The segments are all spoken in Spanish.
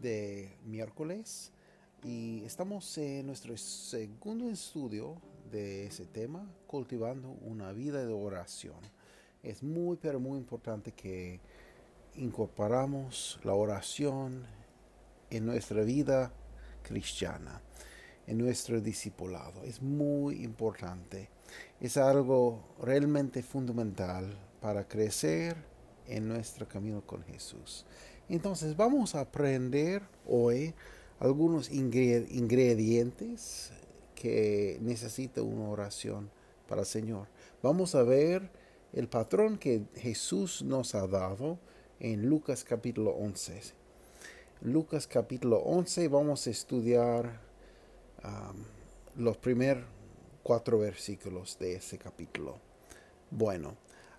de miércoles y estamos en nuestro segundo estudio de ese tema, cultivando una vida de oración. Es muy, pero muy importante que incorporamos la oración en nuestra vida cristiana, en nuestro discipulado. Es muy importante. Es algo realmente fundamental para crecer en nuestro camino con Jesús. Entonces vamos a aprender hoy algunos ingredientes que necesita una oración para el Señor. Vamos a ver el patrón que Jesús nos ha dado en Lucas capítulo 11. Lucas capítulo 11 vamos a estudiar los primeros cuatro versículos de ese capítulo. Bueno,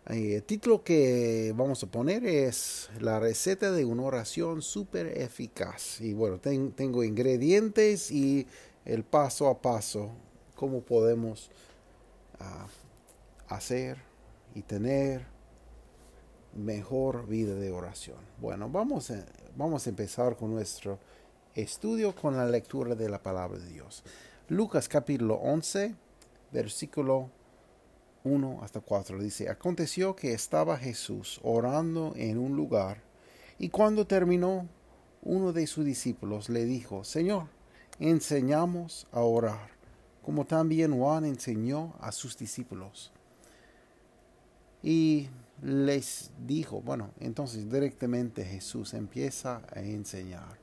el título que vamos a poner es la receta de una oración súper eficaz. Y bueno, tengo ingredientes y el paso a paso, cómo podemos ah, hacer y tener mejor vida de oración. Bueno, vamos a, vamos a empezar con nuestro estudio con la lectura de la palabra de Dios. Lucas capítulo 11, versículo 1 hasta 4 dice, aconteció que estaba Jesús orando en un lugar, y cuando terminó, uno de sus discípulos le dijo, Señor, enseñamos a orar, como también Juan enseñó a sus discípulos. Y les dijo, bueno, entonces directamente Jesús empieza a enseñar.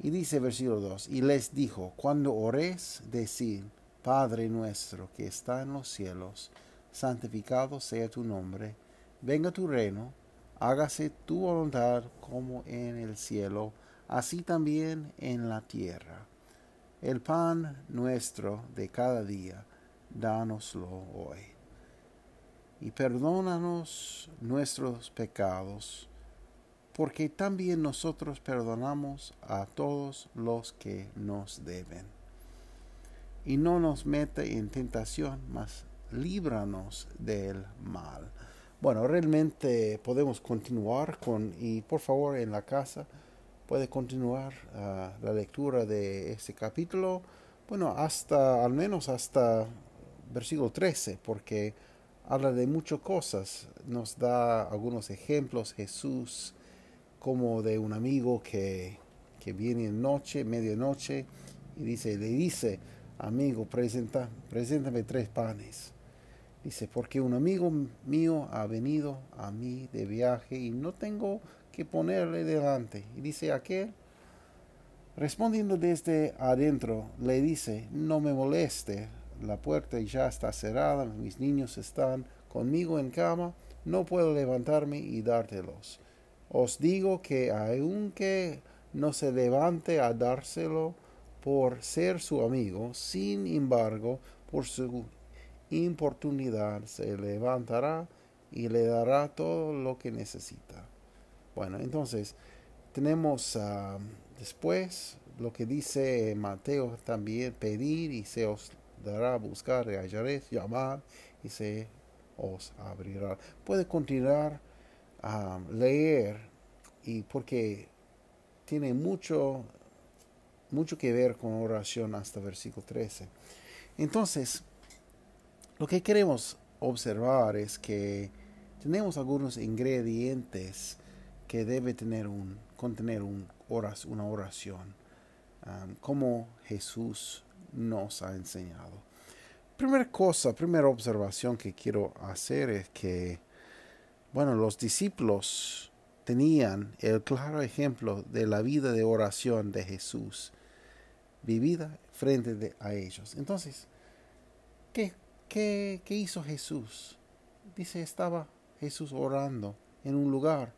Y dice versículo 2, y les dijo, cuando ores, decid, Padre nuestro que está en los cielos, santificado sea tu nombre, venga tu reino, hágase tu voluntad como en el cielo, así también en la tierra. El pan nuestro de cada día, dánoslo hoy. Y perdónanos nuestros pecados, porque también nosotros perdonamos a todos los que nos deben y no nos mete en tentación, mas líbranos del mal. Bueno, realmente podemos continuar con, y por favor en la casa puede continuar ah, la lectura de este capítulo, bueno, hasta, al menos hasta versículo 13, porque habla de muchas cosas, nos da algunos ejemplos, Jesús como de un amigo que, que viene en noche, medianoche, y dice, le dice, amigo, presenta, preséntame tres panes. Dice, porque un amigo mío ha venido a mí de viaje y no tengo que ponerle delante. Y dice aquel, respondiendo desde adentro, le dice, no me moleste, la puerta ya está cerrada, mis niños están conmigo en cama, no puedo levantarme y dártelos. Os digo que aunque no se levante a dárselo, por ser su amigo, sin embargo, por su importunidad se levantará y le dará todo lo que necesita. Bueno, entonces tenemos ah, después lo que dice Mateo también, pedir y se os dará, buscar y hallaréis, llamar y se os abrirá. Puede continuar a leer y porque tiene mucho mucho que ver con oración hasta versículo 13. Entonces, lo que queremos observar es que tenemos algunos ingredientes que debe tener un, contener un una oración, um, como Jesús nos ha enseñado. Primera cosa, primera observación que quiero hacer es que, bueno, los discípulos tenían el claro ejemplo de la vida de oración de Jesús vivida frente a ellos. Entonces, ¿qué, qué, ¿qué hizo Jesús? Dice, estaba Jesús orando en un lugar.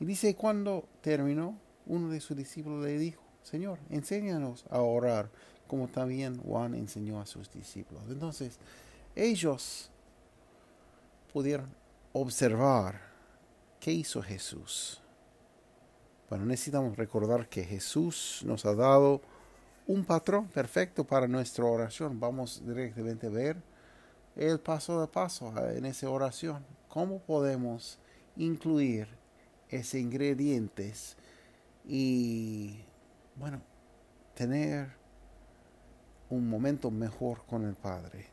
Y dice, cuando terminó, uno de sus discípulos le dijo, Señor, enséñanos a orar como también Juan enseñó a sus discípulos. Entonces, ellos pudieron observar qué hizo Jesús. Bueno, necesitamos recordar que Jesús nos ha dado un patrón perfecto para nuestra oración. Vamos directamente a ver el paso de paso en esa oración. ¿Cómo podemos incluir esos ingredientes y, bueno, tener un momento mejor con el Padre?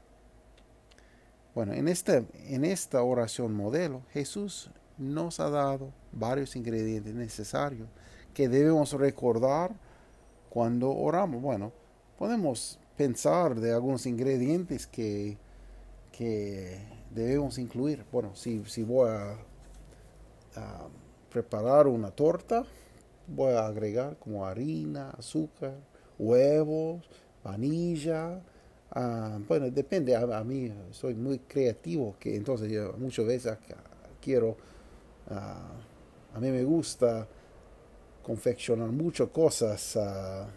Bueno, en esta, en esta oración modelo, Jesús nos ha dado varios ingredientes necesarios que debemos recordar cuando oramos. Bueno, podemos pensar de algunos ingredientes que, que debemos incluir. Bueno, si, si voy a, preparar una torta, voy a agregar como harina, azúcar, huevos, vanilla. Ah, bueno, depende, a, mí soy muy creativo, que entonces muchas veces quiero Ah, a mí me gusta confeccionar muchas cosas, ah,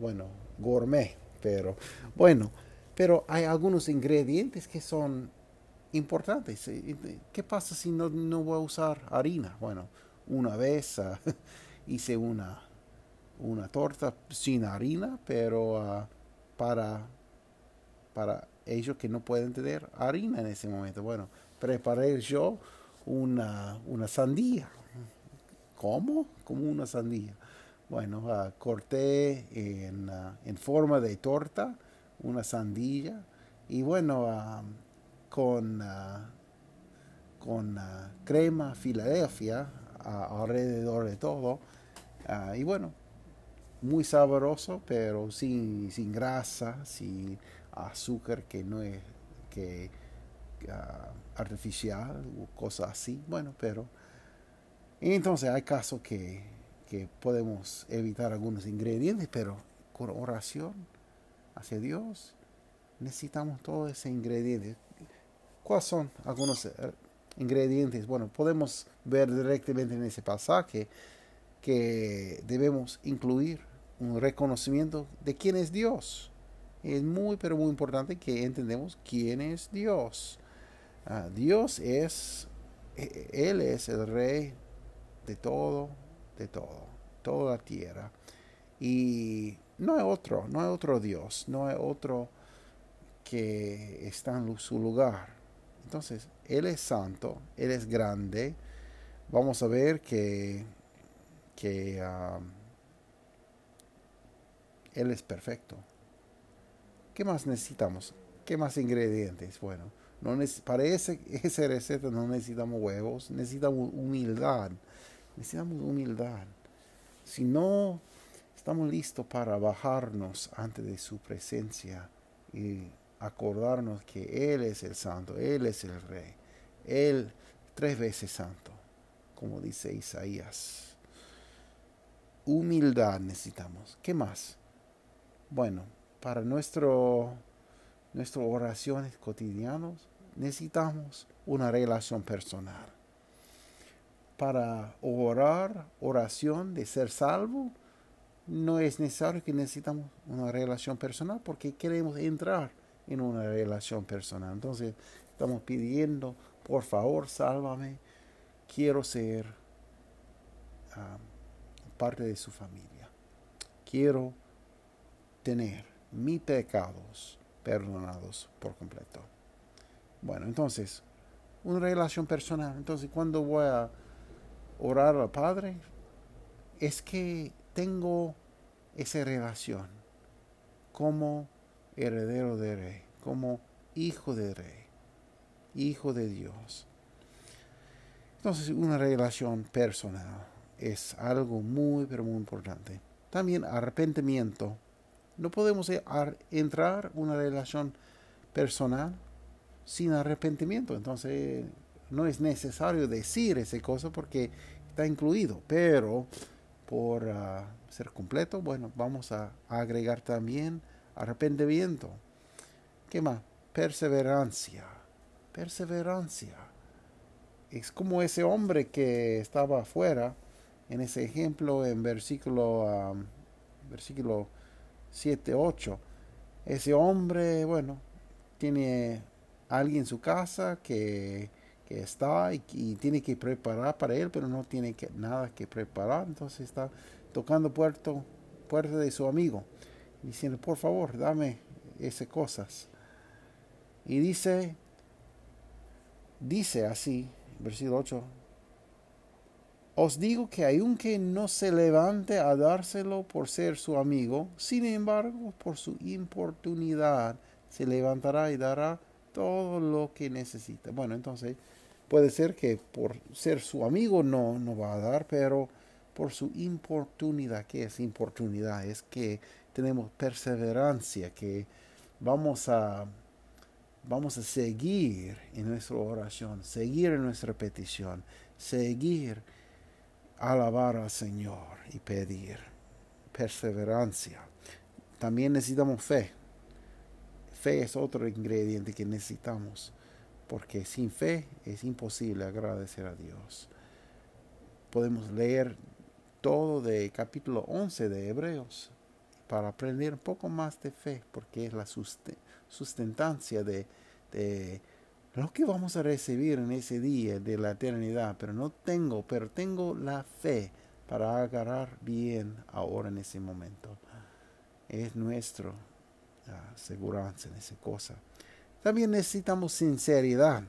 bueno, gourmet, pero bueno, pero hay algunos ingredientes que son importantes. ¿Qué pasa si no, no voy a usar harina? Bueno, una vez ah, hice una, una torta sin harina, pero para, para ellos que no pueden tener harina en ese momento. Bueno, preparé yo una, una sandía. ¿Cómo? Como una sandía. Bueno, ah, corté en, ah, en, forma de torta una sandía y bueno, ah, con, con crema Filadelfia alrededor de todo. y bueno, muy sabroso, pero sin, sin grasa, sin azúcar que no es que artificial o cosas así. Bueno, pero entonces hay casos que, que podemos evitar algunos ingredientes, pero con oración hacia Dios necesitamos todos esos ingredientes. ¿Cuáles son algunos eh, ingredientes? Bueno, podemos ver directamente en ese pasaje que debemos incluir un reconocimiento de quién es Dios. Es muy, pero muy importante que entendemos quién es Dios. Ah, Dios es, e, Él es el rey de todo, de todo, toda la tierra. Y no hay otro, no hay otro Dios, no hay otro que está en su lugar. Entonces, Él es santo, Él es grande. Vamos a ver que, que ah, Él es perfecto. ¿Qué más necesitamos? ¿Qué más ingredientes? Bueno, no para ese, esa receta no necesitamos huevos, necesitamos humildad. Necesitamos humildad. Si no estamos listos para bajarnos ante de su presencia y acordarnos que Él es el santo, Él es el rey, Él tres veces santo, como dice Isaías. Humildad necesitamos. ¿Qué más? Bueno, para nuestro, nuestras oraciones cotidianas, necesitamos una relación personal. Para orar, oración de ser salvo, no es necesario que necesitamos una relación personal porque queremos entrar en una relación personal. Entonces estamos pidiendo, por favor, sálvame, quiero ser ah, parte de su familia. Quiero tener mis pecados perdonados por completo. Bueno, entonces, una relación personal. Entonces, cuando voy a orar al Padre, es que tengo esa relación como heredero de rey, como hijo de rey, hijo de Dios. Entonces, una relación personal es algo muy, pero muy importante. También arrepentimiento. No podemos entrar en una relación personal sin arrepentimiento. Entonces no es necesario decir esa cosa porque está incluido. Pero por ah, ser completo, bueno, vamos a, agregar también arrepentimiento. ¿Qué más? Perseverancia. Perseverancia. Es como ese hombre que estaba afuera en ese ejemplo, en versículo, versículo 7, 8, ese hombre, bueno, tiene alguien en su casa que, está y, tiene que preparar para él, pero no tiene que, nada que preparar, entonces está tocando puerta, de su amigo, diciendo, por favor, dame esas cosas. Y dice, dice así, versículo 8, os digo que aunque no se levante a dárselo por ser su amigo, sin embargo, por su importunidad, se levantará y dará todo lo que necesita. Bueno, entonces puede ser que por ser su amigo no, no va a dar, pero por su importunidad, ¿qué es importunidad? Es que tenemos perseverancia, que vamos a, vamos a seguir en nuestra oración, seguir en nuestra petición, seguir alabar al Señor y pedir perseverancia. También necesitamos fe. Fe es otro ingrediente que necesitamos, porque sin fe es imposible agradecer a Dios. Podemos leer todo de capítulo 11 de Hebreos para aprender un poco más de fe, porque es la sustentancia de, de lo que vamos a recibir en ese día de la eternidad, pero no tengo, pero tengo la fe para agarrar bien ahora en ese momento. Es nuestra uh, seguridad en esa cosa. También necesitamos sinceridad.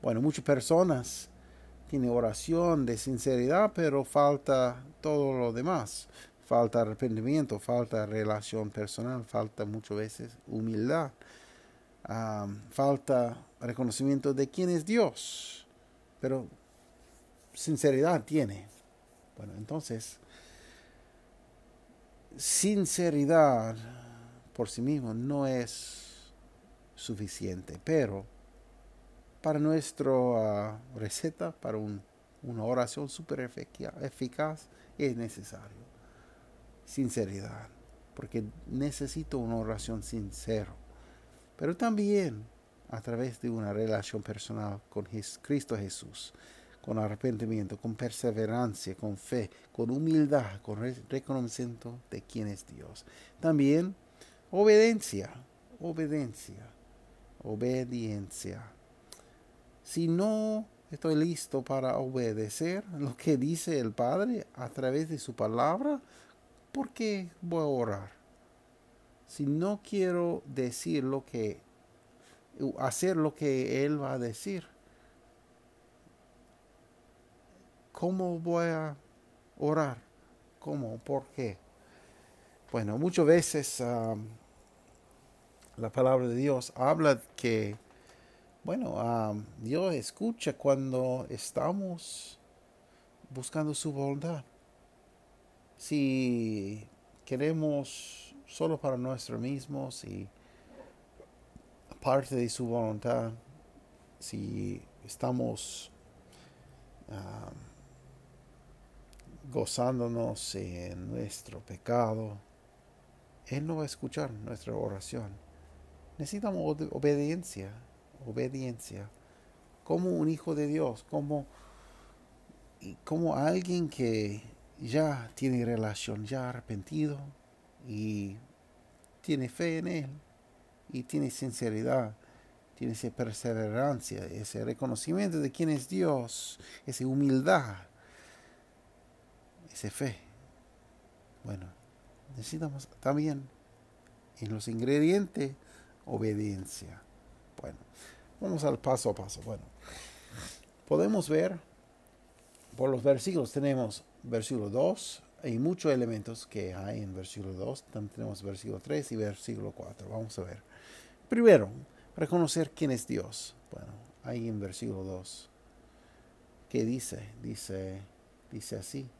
Bueno, muchas personas tienen oración de sinceridad, pero falta todo lo demás. Falta arrepentimiento, falta relación personal, falta muchas veces humildad falta reconocimiento de quién es Dios, pero sinceridad tiene. Bueno, entonces, sinceridad por sí mismo no es suficiente, pero para nuestra ah, receta, para una oración súper eficaz, es necesario sinceridad, porque necesito una oración sincera pero también a través de una relación personal con Cristo Jesús, con arrepentimiento, con perseverancia, con fe, con humildad, con reconocimiento de quién es Dios. También obediencia, obediencia, obediencia. Si no estoy listo para obedecer lo que dice el Padre a través de su palabra, ¿por qué voy a orar? si no quiero decir lo que, hacer lo que Él va a decir, ¿cómo voy a orar? ¿Cómo? ¿Por qué? Bueno, muchas veces la palabra de Dios habla que, bueno, Dios escucha cuando estamos buscando su voluntad. Si queremos solo para nosotros mismos y parte de su voluntad, si estamos gozándonos en nuestro pecado, Él no va a escuchar nuestra oración. Necesitamos obediencia, obediencia, como un hijo de Dios, como, como alguien que ya tiene relación, ya arrepentido, y tiene fe en Él y tiene sinceridad, tiene esa perseverancia, ese reconocimiento de quién es Dios, esa humildad, esa fe. Bueno, necesitamos también en los ingredientes obediencia. Bueno, vamos al paso a paso. Bueno, podemos ver por los versículos, tenemos versículo 2 hay muchos elementos que hay en versículo 2. También tenemos versículo 3 y versículo 4. Vamos a ver. Primero, reconocer quién es Dios. Bueno, ahí en versículo 2. ¿Qué dice? Dice, dice así.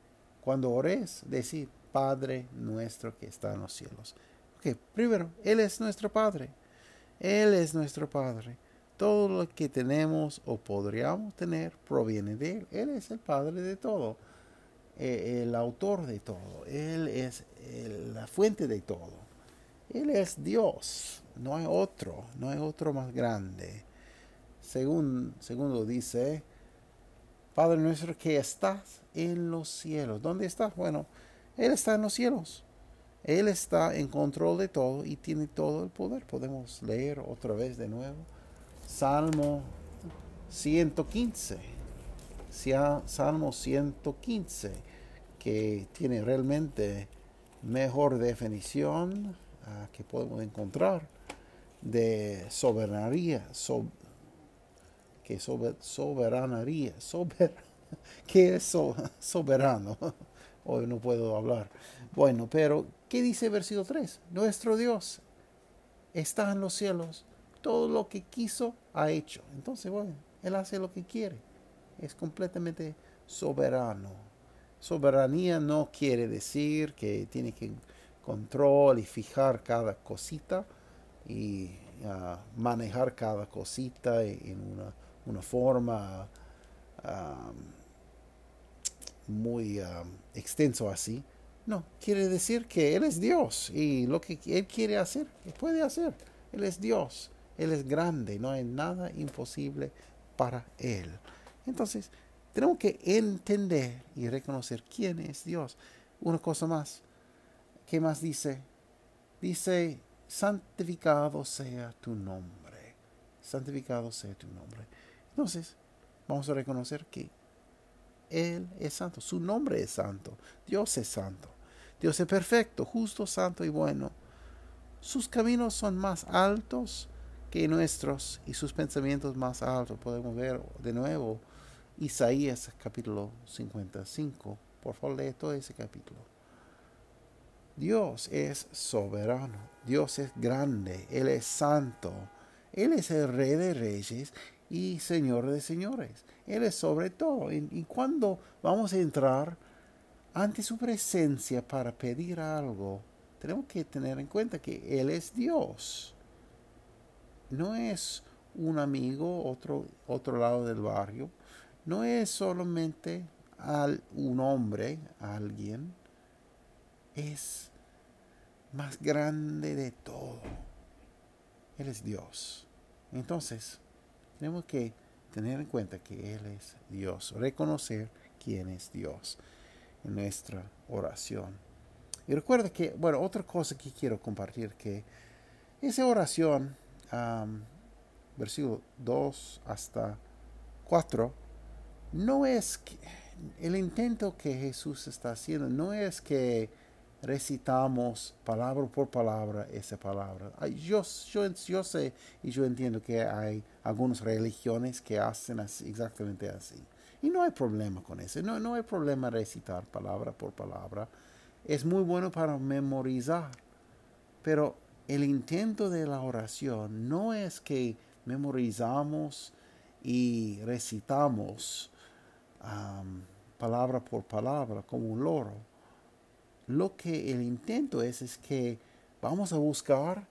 Cuando ores, decir, Padre nuestro que está en los cielos. Ok, primero, Él es nuestro Padre. Él es nuestro Padre. Todo lo que tenemos o podríamos tener proviene de Él. Él es el Padre de todo. Eh, el autor de todo, Él es la fuente de todo. Él es Dios, no hay otro, no hay otro más grande. Según, segundo dice, Padre nuestro que estás en los cielos. ¿Dónde estás? Bueno, Él está en los cielos. Él está en control de todo y tiene todo el poder. Podemos leer otra vez de nuevo. Salmo 115. Salmo 115, que tiene realmente mejor definición ah, que podemos encontrar de soberanía, que sober, soberanía, sober, que es soberano. Hoy no puedo hablar. Bueno, pero ¿qué dice el versículo 3? Nuestro Dios está en los cielos. Todo lo que quiso ha hecho. Entonces, bueno, Él hace lo que quiere. Es completamente soberano. Soberanía no quiere decir que tiene que control y fijar cada cosita y ah, manejar cada cosita en una, una forma muy extenso así. No, quiere decir que Él es Dios y lo que Él quiere hacer, puede hacer. Él es Dios, Él es grande, no hay nada imposible para Él. Entonces, tenemos que entender y reconocer quién es Dios. Una cosa más, ¿qué más dice? Dice, santificado sea tu nombre. Santificado sea tu nombre. Entonces, vamos a reconocer que Él es santo, su nombre es santo, Dios es santo, Dios es perfecto, justo, santo y bueno. Sus caminos son más altos que nuestros y sus pensamientos más altos. Podemos ver de nuevo Isaías capítulo 55. Por favor, lee todo ese capítulo. Dios es soberano, Dios es grande, Él es santo, Él es el rey de reyes y Señor de señores. Él es sobre todo. Y, cuando vamos a entrar ante su presencia para pedir algo, tenemos que tener en cuenta que Él es Dios. No es un amigo, otro, otro lado del barrio. No es solamente al, un hombre, alguien. Es más grande de todo. Él es Dios. Entonces, tenemos que tener en cuenta que Él es Dios, reconocer quién es Dios en nuestra oración. Y recuerda que, bueno, otra cosa que quiero compartir, que esa oración, versículo 2 hasta 4, no es que, el intento que Jesús está haciendo, no es que recitamos palabra por palabra esa palabra. Yo, yo, sé y yo entiendo que hay algunas religiones que hacen así, exactamente así. Y no hay problema con eso. No, no hay problema recitar palabra por palabra. Es muy bueno para memorizar. Pero el intento de la oración no es que memorizamos y recitamos palabra por palabra como un loro lo que el intento es es que vamos a buscar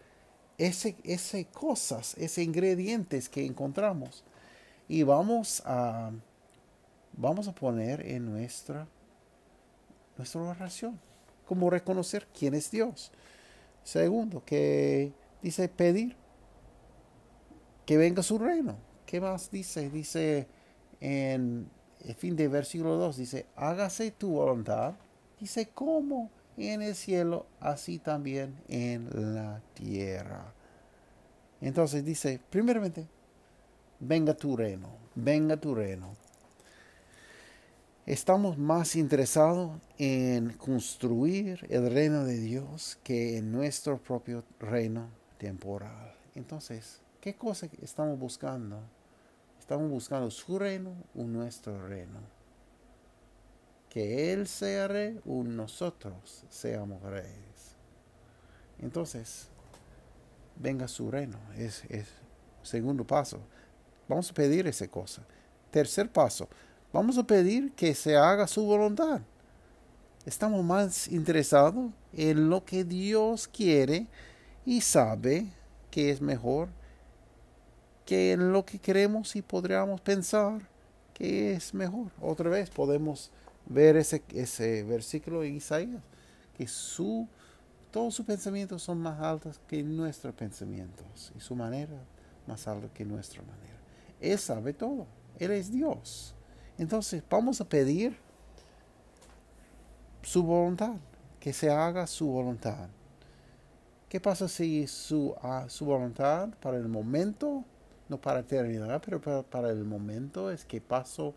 ese cosas, ese ingredientes que encontramos y vamos a vamos a poner en nuestra nuestra oración como reconocer quién es Dios. Segundo, que dice pedir que venga su reino. ¿Qué más dice? Dice en el fin de versículo 2, dice, hágase tu voluntad Dice, como en el cielo, así también en la tierra. Entonces dice, primeramente, venga tu reino, venga tu reino. Estamos más interesados en construir el reino de Dios que en nuestro propio reino temporal. Entonces, ¿qué cosa estamos buscando? Estamos buscando su reino o nuestro reino que Él sea rey o nosotros seamos reyes. Entonces, venga su reino. Es, es segundo paso. Vamos a pedir esa cosa. Tercer paso. Vamos a pedir que se haga su voluntad. Estamos más interesados en lo que Dios quiere y sabe que es mejor que en lo que queremos y podríamos pensar que es mejor. Otra vez podemos ver ese, ese versículo de Isaías, que su, todos sus pensamientos son más altos que nuestros pensamientos y su manera más alta que nuestra manera. Él sabe todo, Él es Dios. Entonces vamos a pedir su voluntad, que se haga su voluntad. ¿Qué pasa si su, ah, voluntad para el momento, no para eternidad, pero para, para el momento es que paso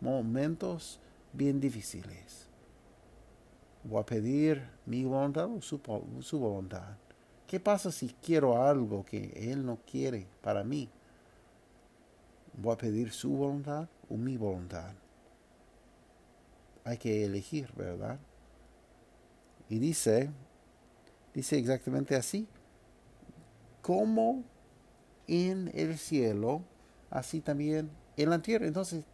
momentos bien difíciles? Voy a pedir mi voluntad o su, su voluntad. ¿Qué pasa si quiero algo que Él no quiere para mí? ¿Voy a pedir su voluntad mi voluntad? Hay que elegir, ¿verdad? Y dice, dice exactamente así, como en el cielo, así también en la tierra. Entonces,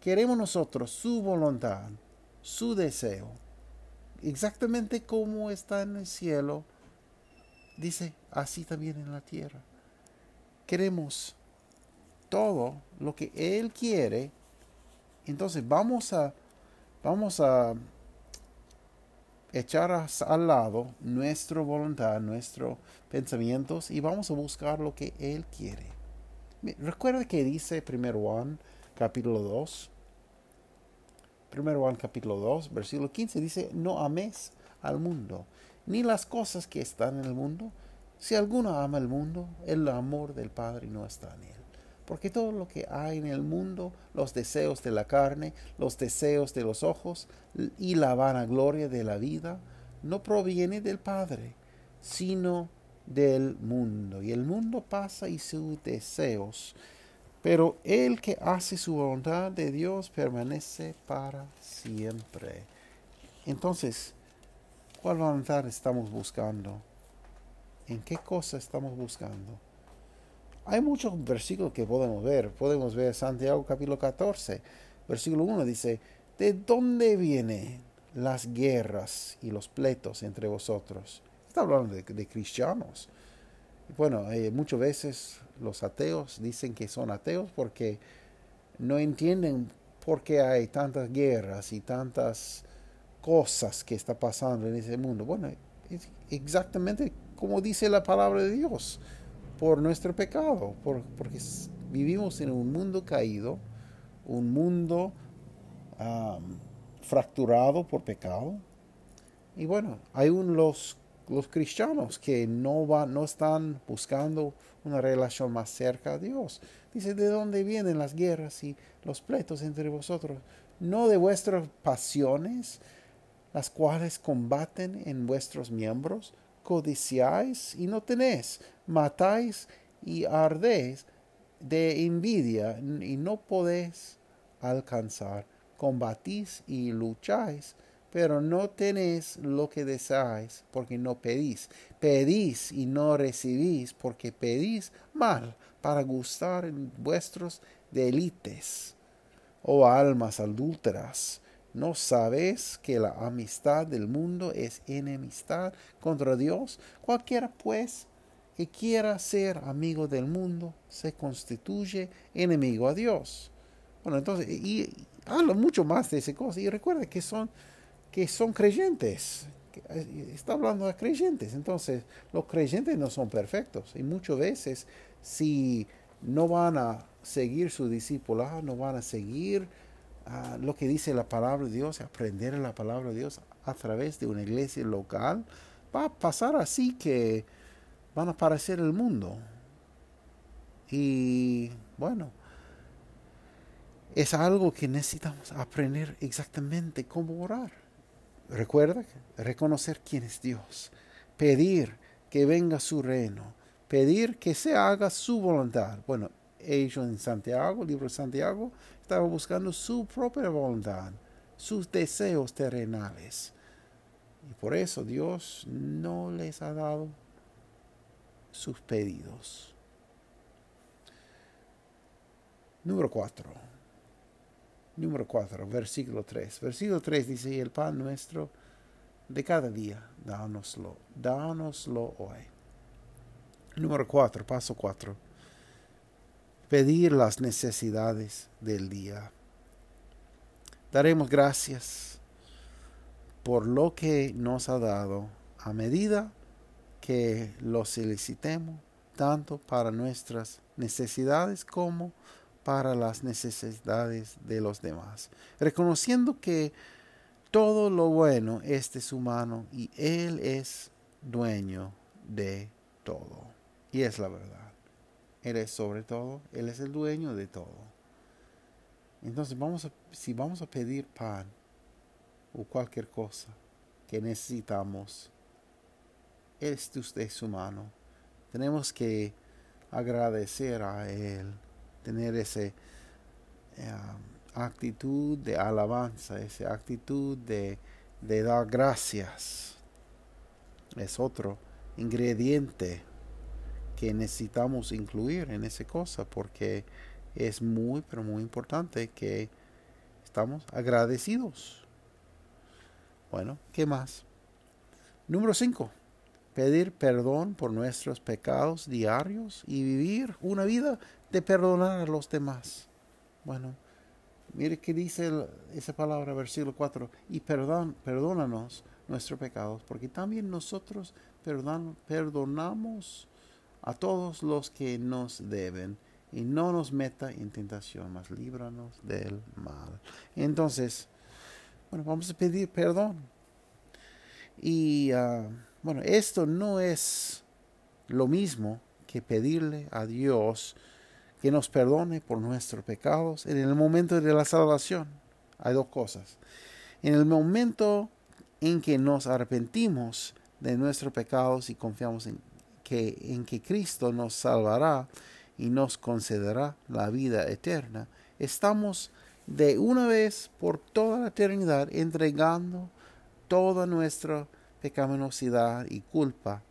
queremos nosotros su voluntad, su deseo, exactamente como está en el cielo, dice así también en la tierra. Queremos todo lo que Él quiere. Entonces vamos a, vamos a echar al lado nuestra voluntad, nuestros pensamientos y vamos a buscar lo que Él quiere. Recuerda que dice 1 Juan capítulo 2. 1 Juan capítulo 2, versículo 15 dice, no ames al mundo, ni las cosas que están en el mundo. Si alguno ama el mundo, el amor del Padre no está en él. Porque todo lo que hay en el mundo, los deseos de la carne, los deseos de los ojos y la vanagloria de la vida, no proviene del Padre, sino del mundo. Y el mundo pasa y sus deseos. Pero el que hace su voluntad de Dios permanece para siempre. Entonces, ¿cuál voluntad estamos buscando? ¿En qué cosa estamos buscando? Hay muchos versículos que podemos ver. Podemos ver Santiago capítulo 14, versículo 1 dice, ¿de dónde vienen las guerras y los pleitos entre vosotros? Está hablando de, cristianos. Bueno, eh, muchas veces los ateos dicen que son ateos porque no entienden por qué hay tantas guerras y tantas cosas que está pasando en ese mundo. Bueno, es exactamente como dice la palabra de Dios por nuestro pecado, porque vivimos en un mundo caído, un mundo fracturado por pecado. Y bueno, hay un, los, los cristianos que no, van, no están buscando una relación más cerca a Dios. Dice, ¿de dónde vienen las guerras y los pleitos entre vosotros? No de vuestras pasiones, las cuales combaten en vuestros miembros, codiciáis y no tenéis, matáis y ardéis de envidia y no podéis alcanzar, combatís y lucháis, pero no tenéis lo que deseáis, porque no pedís. Pedís y no recibís, porque pedís mal, para gustar en vuestros delites. Oh almas adúlteras, ¿No sabes que la amistad del mundo es enemistad contra Dios? Cualquiera, pues, que quiera ser amigo del mundo, se constituye enemigo a Dios. Bueno, entonces, y, habla mucho más de esa cosa. Y recuerda que son, que son creyentes. Eh, está hablando de creyentes. Entonces, los creyentes no son perfectos. Y muchas veces, si no van a seguir su discipulado, no van a seguir lo que dice la palabra de Dios, aprender la palabra de Dios a través de una iglesia local, va a pasar así que van a aparecer el mundo. Y bueno, es algo que necesitamos aprender exactamente cómo orar. Recuerda, reconocer quién es Dios, pedir que venga su reino, pedir que se haga su voluntad. Bueno, ellos en Santiago, libro de Santiago, estaba buscando su propia voluntad, sus deseos terrenales. Y por eso Dios no les ha dado sus pedidos. Número 4. Número 4, versículo 3. Versículo 3 dice, el pan nuestro de cada día, dánoslo, dánoslo hoy. Número 4, paso 4 pedir las necesidades del día. Daremos gracias por lo que nos ha dado a medida que lo solicitemos, tanto para nuestras necesidades como para las necesidades de los demás, reconociendo que todo lo bueno es de su mano y Él es dueño de todo. Y es la verdad. Él es sobre todo, Él es el dueño de todo. Entonces, vamos a, si vamos a pedir pan o cualquier cosa que necesitamos, esto es de su mano. Tenemos que agradecer a Él, tener esa eh, actitud de alabanza, esa actitud de, de dar gracias. Es otro ingrediente que necesitamos incluir en esa cosa porque es muy, pero muy importante que estamos agradecidos. Bueno, ¿qué más? Número 5. Pedir perdón por nuestros pecados diarios y vivir una vida de perdonar a los demás. Bueno, mire qué dice esa palabra, versículo 4. Y perdón, perdónanos nuestros pecados, porque también nosotros perdonamos a todos los que nos deben y no nos meta en tentación, mas líbranos del mal. Entonces, bueno, vamos a pedir perdón. Y ah, bueno, esto no es lo mismo que pedirle a Dios que nos perdone por nuestros pecados en el momento de la salvación. Hay dos cosas. En el momento en que nos arrepentimos de nuestros pecados y confiamos en que, en que Cristo nos salvará, y nos concederá la vida eterna, estamos de una vez por toda la eternidad entregando toda nuestra pecaminosidad y culpa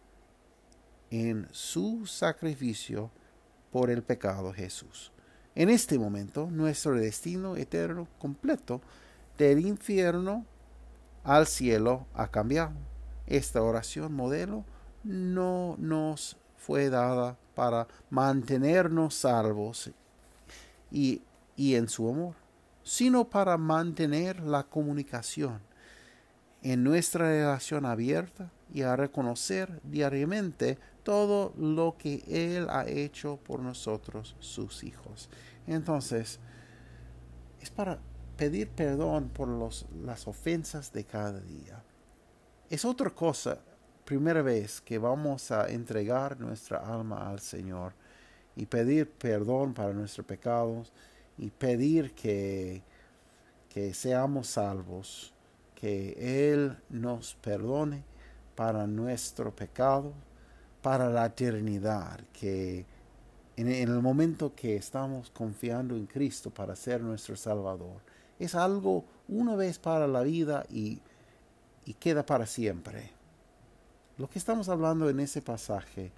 en su sacrificio por el pecado Jesús. En este momento, nuestro destino eterno completo del infierno al cielo ha cambiado. Esta oración modelo no nos fue dada para mantenernos salvos y, y en su amor, sino para mantener la comunicación en nuestra relación abierta y a reconocer diariamente todo lo que Él ha hecho por nosotros, sus hijos. Entonces, es para pedir perdón por los, las ofensas de cada día. Es otra cosa primera vez que vamos a entregar nuestra alma al Señor y pedir perdón para nuestros pecados y pedir que, que seamos salvos, que Él nos perdone para nuestro pecado, para la eternidad, que en, el momento que estamos confiando en Cristo para ser nuestro Salvador, es algo una vez para la vida y, y queda para siempre. Lo que estamos hablando en ese pasaje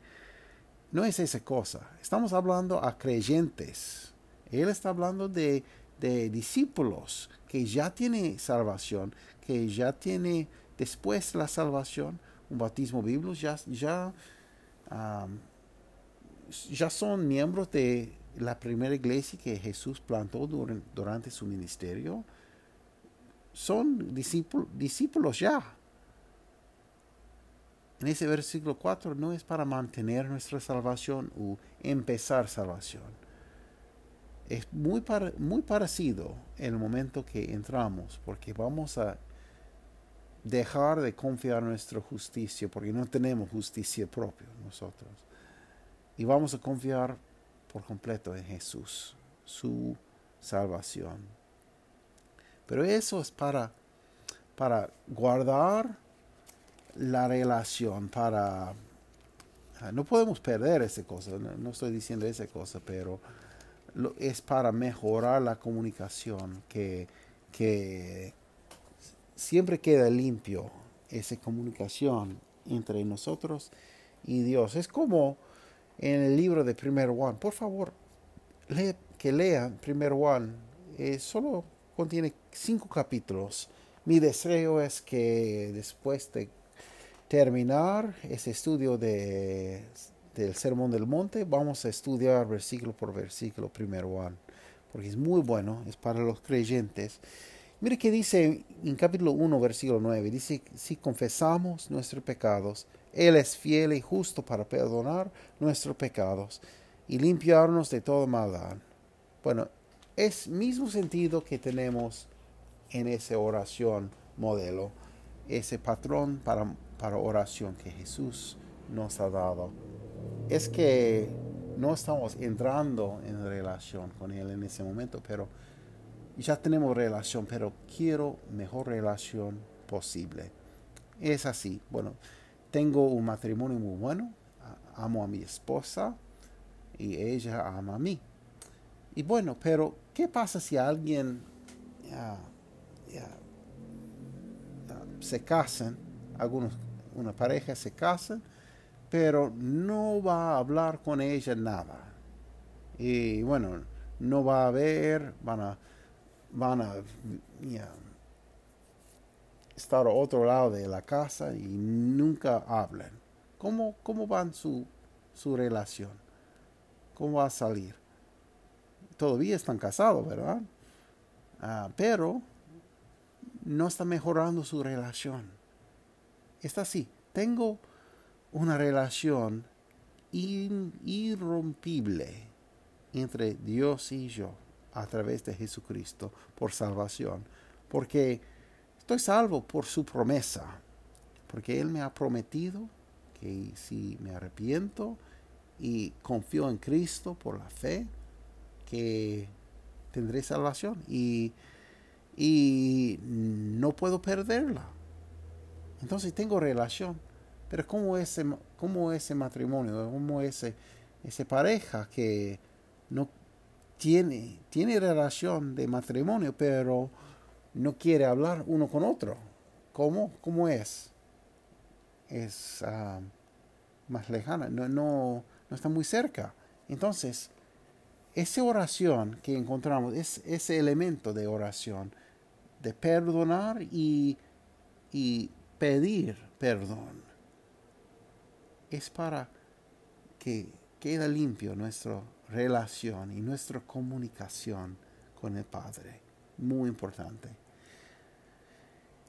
no es esa cosa. Estamos hablando a creyentes. Él está hablando de, discípulos que ya tienen salvación, que ya tiene después la salvación, un bautismo bíblico, ya, ya, ya son miembros de la primera iglesia que Jesús plantó durante, durante su ministerio. Son discípulos ya en ese versículo 4 no es para mantener nuestra salvación o empezar salvación. Es muy, muy parecido el momento que entramos, porque vamos a dejar de confiar en nuestra justicia, porque no tenemos justicia propia nosotros. Y vamos a confiar por completo en Jesús, su salvación. Pero eso es para, para guardar la relación para... Ah, no podemos perder esa cosa, no, estoy diciendo esa cosa, pero es para mejorar la comunicación, que, que siempre queda limpio esa comunicación entre nosotros y Dios. Es como en el libro de Primer Juan. Por favor, que lean Primer Juan. Eh, solo contiene cinco capítulos. Mi deseo es que después de terminar ese estudio de, del Sermón del Monte, vamos a estudiar versículo por versículo primero Juan, porque es muy bueno, es para los creyentes. Mire que dice en capítulo 1, versículo 9, dice, si confesamos nuestros pecados, Él es fiel y justo para perdonar nuestros pecados y limpiarnos de toda maldad. Bueno, es mismo sentido que tenemos en esa oración modelo, ese patrón para, para oración que Jesús nos ha dado. Es que no estamos entrando en relación con Él en ese momento, pero ya tenemos relación, pero quiero mejor relación posible. Es así. Bueno, tengo un matrimonio muy bueno, amo a mi esposa y ella ama a mí. Y bueno, pero ¿qué pasa si alguien se casan, algunos, una pareja se casan, pero no va a hablar con ella nada? Y bueno, no va a ver, van a, van a estar a otro lado de la casa y nunca hablan. ¿Cómo, cómo van su, su relación? ¿Cómo va a salir? todavía están casados, ¿verdad? Ah, pero no está mejorando su relación. Está así. Tengo una relación irrompible entre Dios y yo a través de Jesucristo por salvación. Porque estoy salvo por su promesa. Porque Él me ha prometido que si me arrepiento y confío en Cristo por la fe, que tendré salvación y, y no puedo perderla. Entonces tengo relación. Pero como ese, como ese matrimonio, como ese, ese pareja que no tiene, tiene relación de matrimonio, pero no quiere hablar uno con otro. ¿Cómo? ¿Cómo es? Es ah, más lejana, no, no, no está muy cerca. Entonces, esa oración que encontramos, es ese elemento de oración, de perdonar y pedir perdón, es para que quede limpio nuestra relación y nuestra comunicación con el Padre. Muy importante.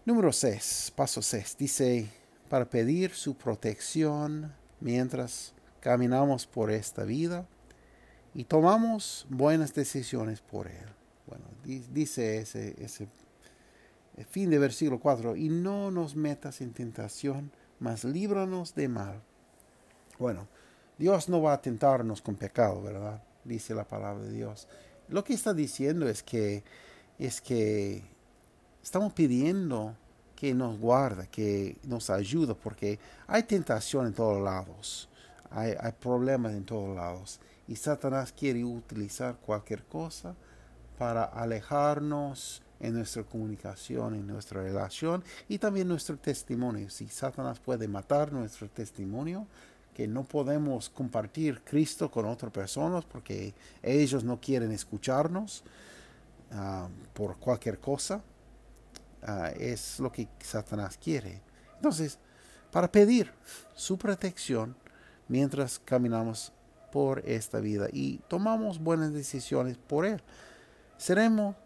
Número 6, paso 6, dice, para pedir su protección mientras caminamos por esta vida y tomamos buenas decisiones por Él. Bueno, dice ese, ese fin de versículo 4, y no nos metas en tentación, mas líbranos de mal. Bueno, Dios no va a tentarnos con pecado, ¿verdad? Dice la palabra de Dios. Lo que está diciendo es que, es que estamos pidiendo que nos guarde, que nos ayude, porque hay tentación en todos lados, hay, hay problemas en todos lados. Y Satanás quiere utilizar cualquier cosa para alejarnos en nuestra comunicación, en nuestra relación y también nuestro testimonio. Si Satanás puede matar nuestro testimonio, que no podemos compartir Cristo con otras personas porque ellos no quieren escucharnos ah, por cualquier cosa, ah, es lo que Satanás quiere. Entonces, para pedir su protección mientras caminamos por esta vida y tomamos buenas decisiones por Él. Seremos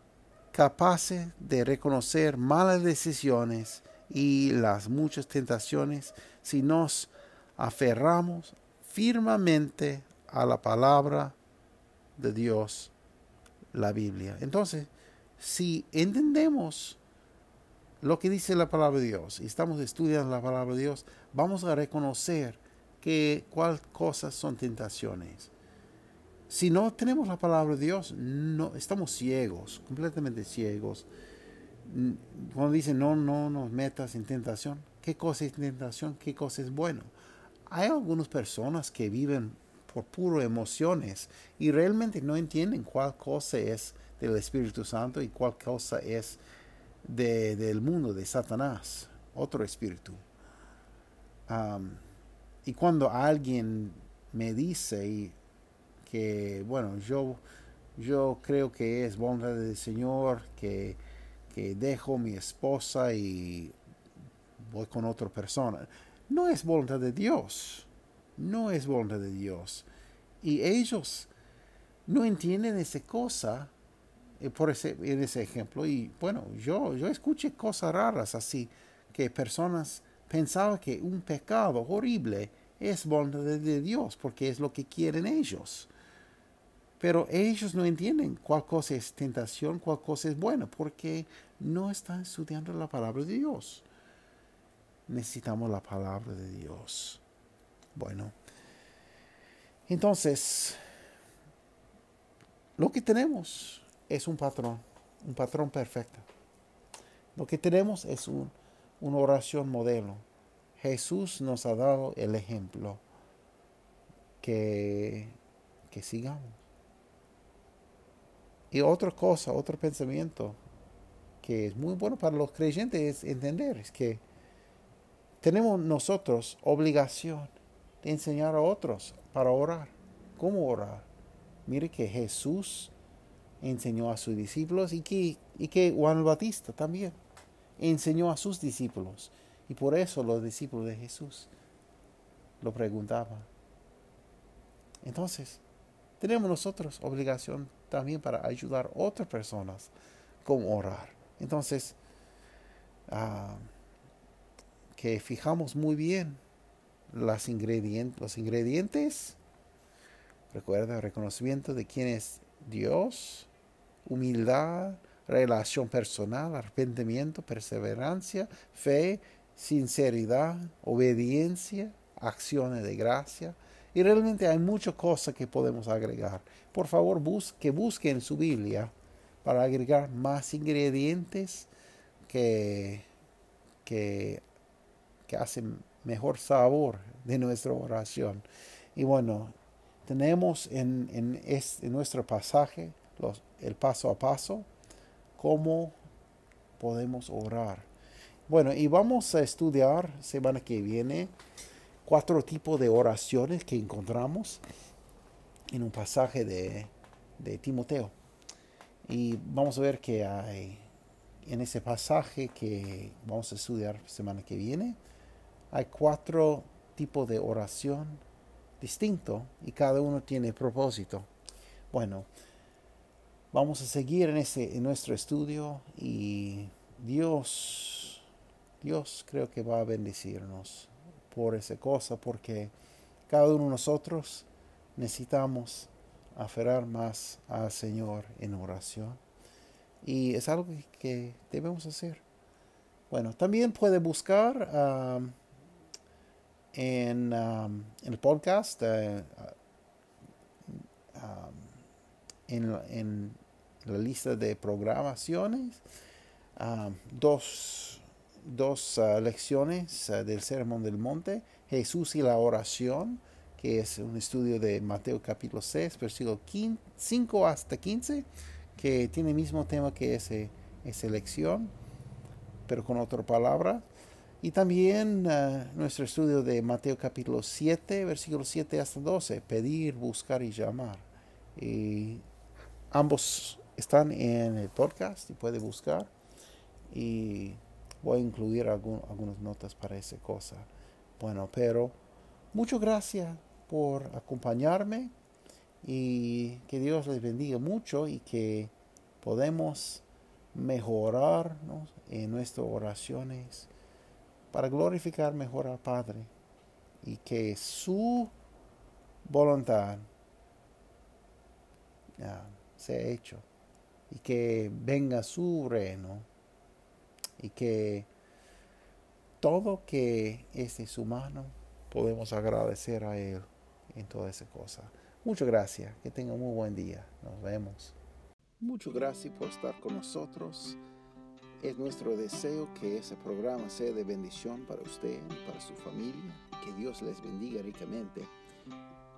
capaces de reconocer malas decisiones y las muchas tentaciones si nos aferramos firmemente a la palabra de Dios, la Biblia. Entonces, si entendemos lo que dice la palabra de Dios y estamos estudiando la palabra de Dios, vamos a reconocer que cuál cosas son tentaciones. Si no tenemos la palabra de Dios, no estamos ciegos, completamente ciegos. Cuando dicen no, no nos metas en tentación, ¿qué cosa es tentación? ¿Qué cosa es bueno? Hay algunas personas que viven por puro emociones y realmente no entienden cuál cosa es del Espíritu Santo y cuál cosa es de, del mundo de Satanás, otro espíritu. Y cuando alguien me dice que, bueno, yo, yo creo que es voluntad del Señor, que, que dejo mi esposa y voy con otra persona, no es voluntad de Dios, no es voluntad de Dios. Y ellos no entienden esa cosa eh, por ese, en ese ejemplo. Y bueno, yo, yo escuché cosas raras así, que personas pensaba que un pecado horrible es voluntad de Dios porque es lo que quieren ellos. Pero ellos no entienden cuál cosa es tentación, cuál cosa es buena, porque no están estudiando la palabra de Dios. Necesitamos la palabra de Dios. Bueno, entonces, lo que tenemos es un patrón, un patrón perfecto. Lo que tenemos es una oración modelo. Jesús nos ha dado el ejemplo que, que sigamos. Y otra cosa, otro pensamiento que es muy bueno para los creyentes es entender es que tenemos nosotros obligación de enseñar a otros para orar. ¿Cómo orar? Mire que Jesús enseñó a sus discípulos y que, y que Juan el Batista también enseñó a sus discípulos. Y por eso los discípulos de Jesús lo preguntaban. Entonces, tenemos nosotros obligación también para ayudar a otras personas con orar. Entonces, ah, que fijamos muy bien las ingredientes, los ingredientes. Recuerda, reconocimiento de quién es Dios, humildad, relación personal, arrepentimiento, perseverancia, fe, sinceridad, obediencia, acciones de gracia. Y realmente hay muchas cosas que podemos agregar. Por favor, busque, busque en su Biblia para agregar más ingredientes que, que, que hacen mejor sabor de nuestra oración. Y bueno, tenemos en, en, este, nuestro pasaje los, el paso a paso, cómo podemos orar. Bueno, y vamos a estudiar semana que viene cuatro tipos de oraciones que encontramos en un pasaje de, de Timoteo. Y vamos a ver que hay en ese pasaje que vamos a estudiar semana que viene, hay cuatro tipos de oración distintos y cada uno tiene propósito. Bueno, vamos a seguir en, ese, en nuestro estudio y Dios, Dios creo que va a bendecirnos por esa cosa porque cada uno de nosotros necesitamos aferrar más al Señor en oración y es algo que debemos hacer. Bueno, también puede buscar um, en, um, el podcast, uh, um, en, la lista de programaciones, dos, dos uh, lecciones uh, del Sermón del Monte, Jesús y la oración, que es un estudio de Mateo capítulo 6, versículo 5 hasta 15 que tiene el mismo tema que ese, esa lección, pero con otra palabra. Y también uh, nuestro estudio de Mateo capítulo 7, versículos 7 hasta 12, pedir, buscar y llamar. Y ambos están en el podcast y puede buscar. Y voy a incluir algunas notas para esa cosa. Bueno, pero muchas gracias por acompañarme y que Dios les bendiga mucho y que podemos mejorar en nuestras oraciones para glorificar mejor al Padre y que su voluntad sea hecho y que venga su reino y que todo que es de su mano podemos agradecer a Él en toda esa cosa. Muchas gracias. Que tenga un muy buen día. Nos vemos. Muchas gracias por estar con nosotros. Es nuestro deseo que ese programa sea de bendición para usted y para su familia. Que Dios les bendiga ricamente.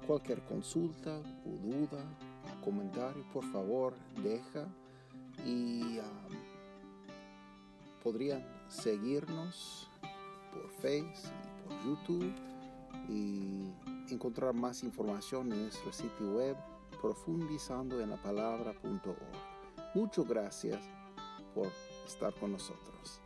Cualquier consulta o duda comentario, por favor, deja. Y um, podrían seguirnos por Facebook y por YouTube. Y encontrar más información en nuestro sitio web profundizando en la palabra.org. Muchas gracias por estar con nosotros.